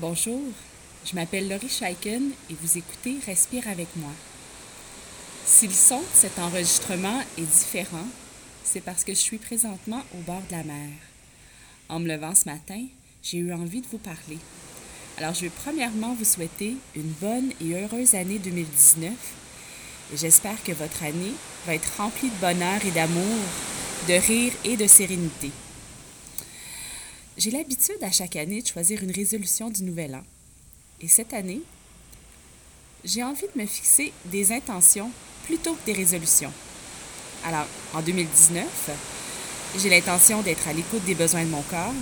Bonjour, je m'appelle Laurie Scheiken et vous écoutez Respire avec moi. Si le son de cet enregistrement est différent, c'est parce que je suis présentement au bord de la mer. En me levant ce matin, j'ai eu envie de vous parler. Alors je vais premièrement vous souhaiter une bonne et heureuse année 2019 et j'espère que votre année va être remplie de bonheur et d'amour, de rire et de sérénité. J'ai l'habitude à chaque année de choisir une résolution du nouvel an. Et cette année, j'ai envie de me fixer des intentions plutôt que des résolutions. Alors, en 2019, j'ai l'intention d'être à l'écoute des besoins de mon corps.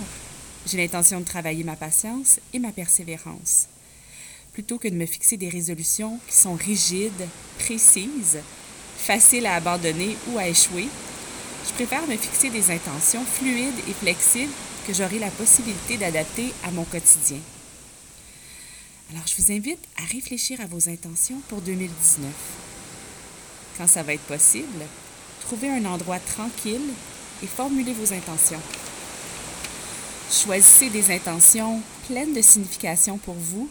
J'ai l'intention de travailler ma patience et ma persévérance. Plutôt que de me fixer des résolutions qui sont rigides, précises, faciles à abandonner ou à échouer, je préfère me fixer des intentions fluides et flexibles que j'aurai la possibilité d'adapter à mon quotidien. Alors, je vous invite à réfléchir à vos intentions pour 2019. Quand ça va être possible, trouvez un endroit tranquille et formulez vos intentions. Choisissez des intentions pleines de signification pour vous,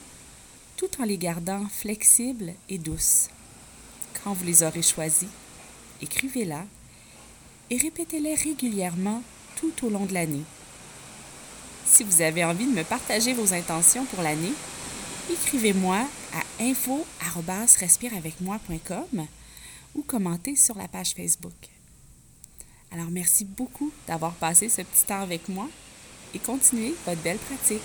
tout en les gardant flexibles et douces. Quand vous les aurez choisies, écrivez-la et répétez-les régulièrement tout au long de l'année. Si vous avez envie de me partager vos intentions pour l'année, écrivez-moi à info@respireavecmoi.com ou commentez sur la page Facebook. Alors merci beaucoup d'avoir passé ce petit temps avec moi et continuez votre belle pratique.